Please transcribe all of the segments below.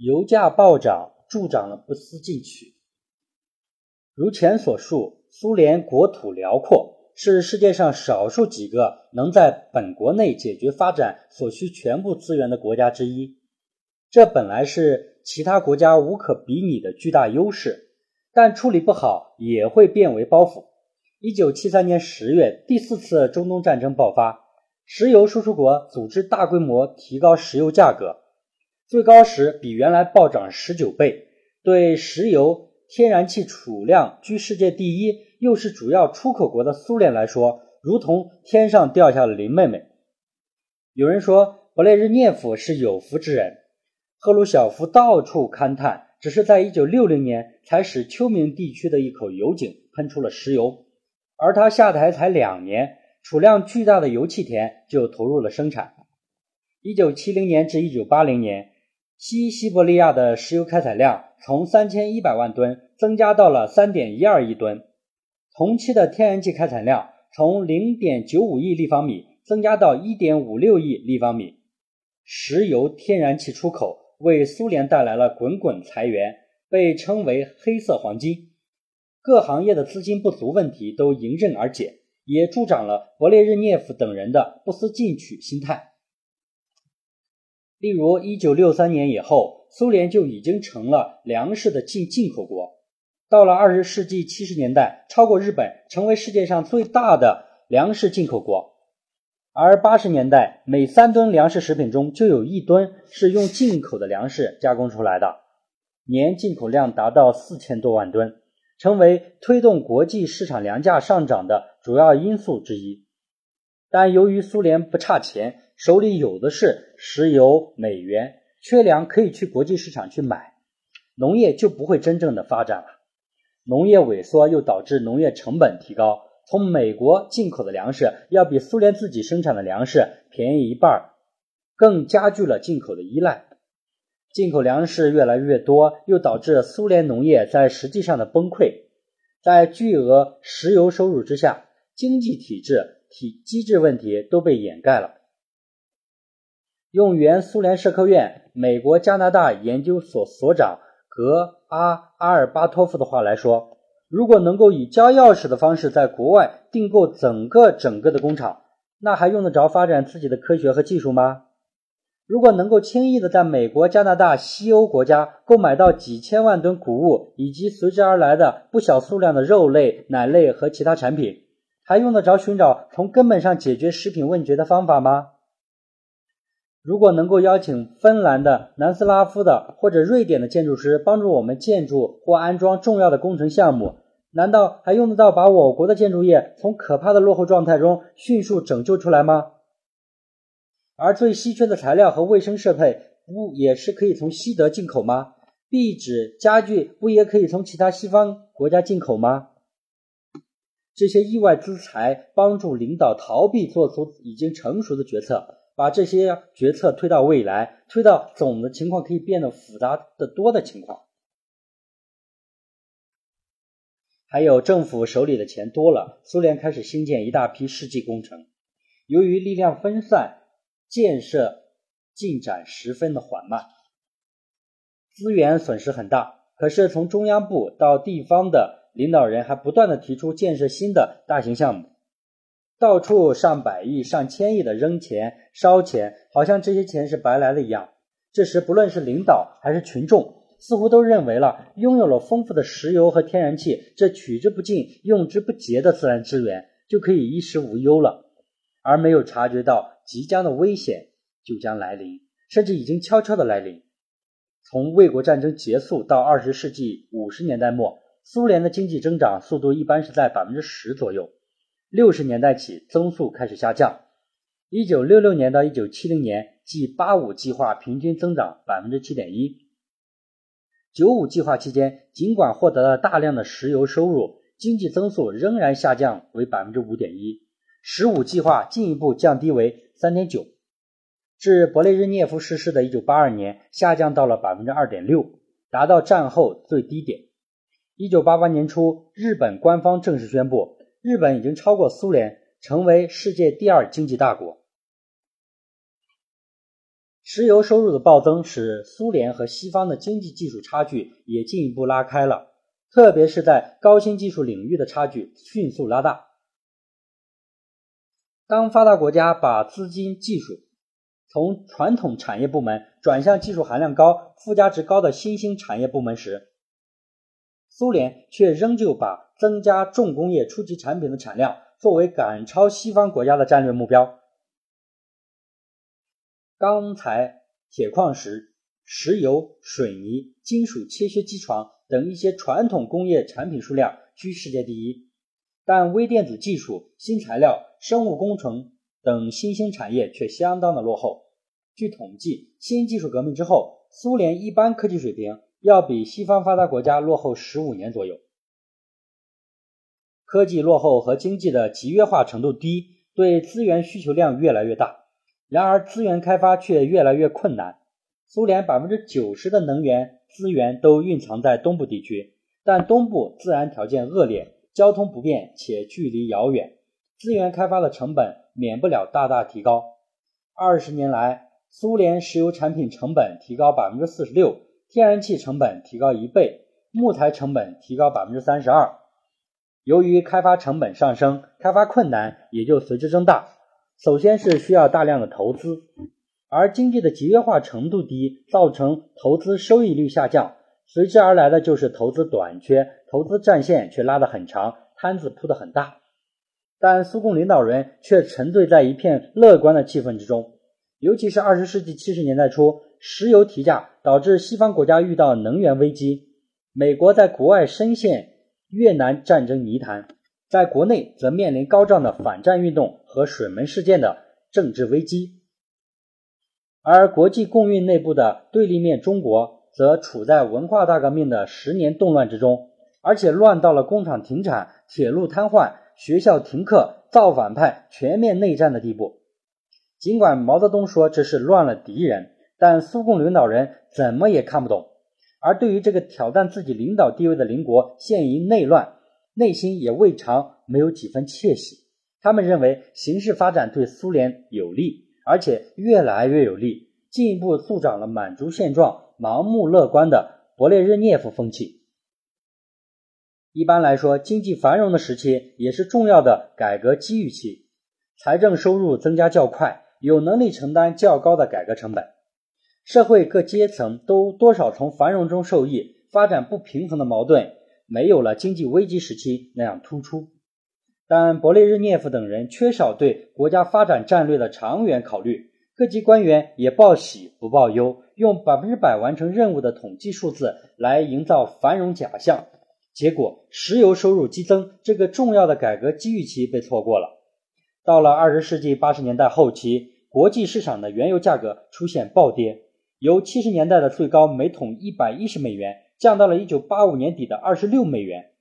油价暴涨助长了不思进取。如前所述，苏联国土辽阔，是世界上少数几个能在本国内解决发展所需全部资源的国家之一。这本来是其他国家无可比拟的巨大优势，但处理不好也会变为包袱。一九七三年十月，第四次中东战争爆发，石油输出国组织大规模提高石油价格，最高时比原来暴涨十九倍。对石油、天然气储量居世界第一，又是主要出口国的苏联来说，如同天上掉下了林妹妹。有人说，勃列日涅夫是有福之人。赫鲁晓夫到处勘探，只是在1960年才使秋明地区的一口油井喷出了石油，而他下台才两年，储量巨大的油气田就投入了生产。1970年至1980年，西西伯利亚的石油开采量从3100万吨增加到了3.12亿吨，同期的天然气开采量从0.95亿立方米增加到1.56亿立方米，石油天然气出口。为苏联带来了滚滚财源，被称为“黑色黄金”。各行业的资金不足问题都迎刃而解，也助长了勃列日涅夫等人的不思进取心态。例如，1963年以后，苏联就已经成了粮食的进进口国。到了20世纪70年代，超过日本，成为世界上最大的粮食进口国。而八十年代，每三吨粮食食品中就有一吨是用进口的粮食加工出来的，年进口量达到四千多万吨，成为推动国际市场粮价上涨的主要因素之一。但由于苏联不差钱，手里有的是石油、美元，缺粮可以去国际市场去买，农业就不会真正的发展了。农业萎缩又导致农业成本提高。从美国进口的粮食要比苏联自己生产的粮食便宜一半儿，更加剧了进口的依赖。进口粮食越来越多，又导致苏联农业在实际上的崩溃。在巨额石油收入之下，经济体制体机制问题都被掩盖了。用原苏联社科院美国加拿大研究所所长格阿阿尔巴托夫的话来说。如果能够以交钥匙的方式在国外订购整个整个的工厂，那还用得着发展自己的科学和技术吗？如果能够轻易的在美国、加拿大、西欧国家购买到几千万吨谷物以及随之而来的不小数量的肉类、奶类和其他产品，还用得着寻找从根本上解决食品问题的方法吗？如果能够邀请芬兰的、南斯拉夫的或者瑞典的建筑师帮助我们建筑或安装重要的工程项目，难道还用得到把我国的建筑业从可怕的落后状态中迅速拯救出来吗？而最稀缺的材料和卫生设备不也是可以从西德进口吗？壁纸、家具不也可以从其他西方国家进口吗？这些意外之财帮助领导逃避做出已经成熟的决策。把这些决策推到未来，推到总的情况可以变得复杂的多的情况。还有政府手里的钱多了，苏联开始兴建一大批世纪工程。由于力量分散，建设进展十分的缓慢，资源损失很大。可是从中央部到地方的领导人还不断的提出建设新的大型项目。到处上百亿、上千亿的扔钱、烧钱，好像这些钱是白来的一样。这时，不论是领导还是群众，似乎都认为了拥有了丰富的石油和天然气这取之不尽、用之不竭的自然资源，就可以衣食无忧了，而没有察觉到即将的危险就将来临，甚至已经悄悄的来临。从卫国战争结束到二十世纪五十年代末，苏联的经济增长速度一般是在百分之十左右。六十年代起，增速开始下降。一九六六年到一九七零年，即“八五”计划平均增长百分之七点一。九五计划期间，尽管获得了大量的石油收入，经济增速仍然下降为百分之五点一。十五计划进一步降低为三点九，至勃列日涅夫逝世的一九八二年，下降到了百分之二点六，达到战后最低点。一九八八年初，日本官方正式宣布。日本已经超过苏联，成为世界第二经济大国。石油收入的暴增使苏联和西方的经济技术差距也进一步拉开了，特别是在高新技术领域的差距迅速拉大。当发达国家把资金、技术从传统产业部门转向技术含量高、附加值高的新兴产业部门时，苏联却仍旧把增加重工业初级产品的产量作为赶超西方国家的战略目标。钢材、铁矿石、石油、水泥、金属切削机床等一些传统工业产品数量居世界第一。但微电子技术、新材料、生物工程等新兴产业却相当的落后。据统计，新技术革命之后，苏联一般科技水平要比西方发达国家落后十五年左右。科技落后和经济的集约化程度低，对资源需求量越来越大，然而资源开发却越来越困难。苏联百分之九十的能源资源都蕴藏在东部地区，但东部自然条件恶劣。交通不便且距离遥远，资源开发的成本免不了大大提高。二十年来，苏联石油产品成本提高百分之四十六，天然气成本提高一倍，木材成本提高百分之三十二。由于开发成本上升，开发困难也就随之增大。首先是需要大量的投资，而经济的集约化程度低，造成投资收益率下降。随之而来的就是投资短缺，投资战线却拉得很长，摊子铺得很大。但苏共领导人却沉醉在一片乐观的气氛之中。尤其是二十世纪七十年代初，石油提价导致西方国家遇到能源危机，美国在国外深陷越南战争泥潭，在国内则面临高涨的反战运动和水门事件的政治危机，而国际共运内部的对立面中国。则处在文化大革命的十年动乱之中，而且乱到了工厂停产、铁路瘫痪、学校停课、造反派全面内战的地步。尽管毛泽东说这是乱了敌人，但苏共领导人怎么也看不懂。而对于这个挑战自己领导地位的邻国陷于内乱，内心也未尝没有几分窃喜。他们认为形势发展对苏联有利，而且越来越有利，进一步助长了满足现状。盲目乐观的勃列日涅夫风气。一般来说，经济繁荣的时期也是重要的改革机遇期，财政收入增加较快，有能力承担较高的改革成本，社会各阶层都多少从繁荣中受益，发展不平衡的矛盾没有了经济危机时期那样突出。但勃列日涅夫等人缺少对国家发展战略的长远考虑。各级官员也报喜不报忧，用百分之百完成任务的统计数字来营造繁荣假象，结果石油收入激增这个重要的改革机遇期被错过了。到了二十世纪八十年代后期，国际市场的原油价格出现暴跌，由七十年代的最高每桶一百一十美元降到了一九八五年底的二十六美元，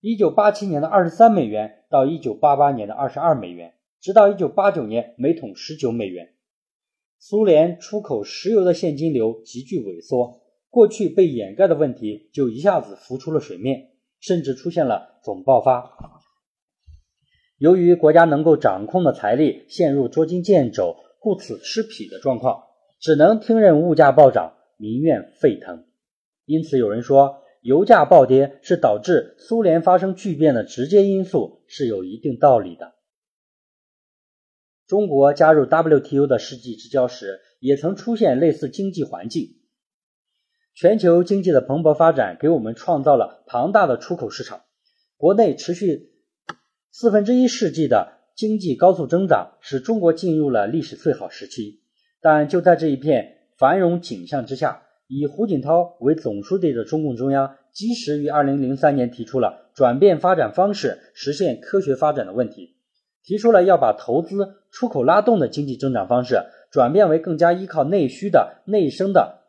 一九八七年的二十三美元到一九八八年的二十二美元，直到一九八九年每桶十九美元。苏联出口石油的现金流急剧萎缩，过去被掩盖的问题就一下子浮出了水面，甚至出现了总爆发。由于国家能够掌控的财力陷入捉襟见肘、顾此失彼的状况，只能听任物价暴涨、民怨沸腾。因此，有人说，油价暴跌是导致苏联发生巨变的直接因素，是有一定道理的。中国加入 WTO 的世纪之交时，也曾出现类似经济环境。全球经济的蓬勃发展给我们创造了庞大的出口市场，国内持续四分之一世纪的经济高速增长，使中国进入了历史最好时期。但就在这一片繁荣景象之下，以胡锦涛为总书记的中共中央，及时于2003年提出了转变发展方式，实现科学发展的问题。提出了要把投资出口拉动的经济增长方式转变为更加依靠内需的内生的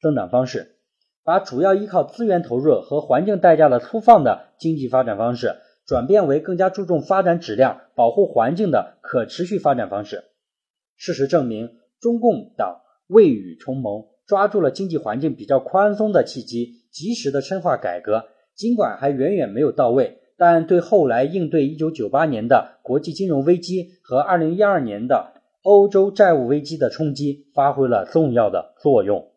增长方式，把主要依靠资源投入和环境代价的粗放的经济发展方式转变为更加注重发展质量、保护环境的可持续发展方式。事实证明，中共党未雨绸缪，抓住了经济环境比较宽松的契机，及时的深化改革，尽管还远远没有到位。但对后来应对1998年的国际金融危机和2012年的欧洲债务危机的冲击发挥了重要的作用。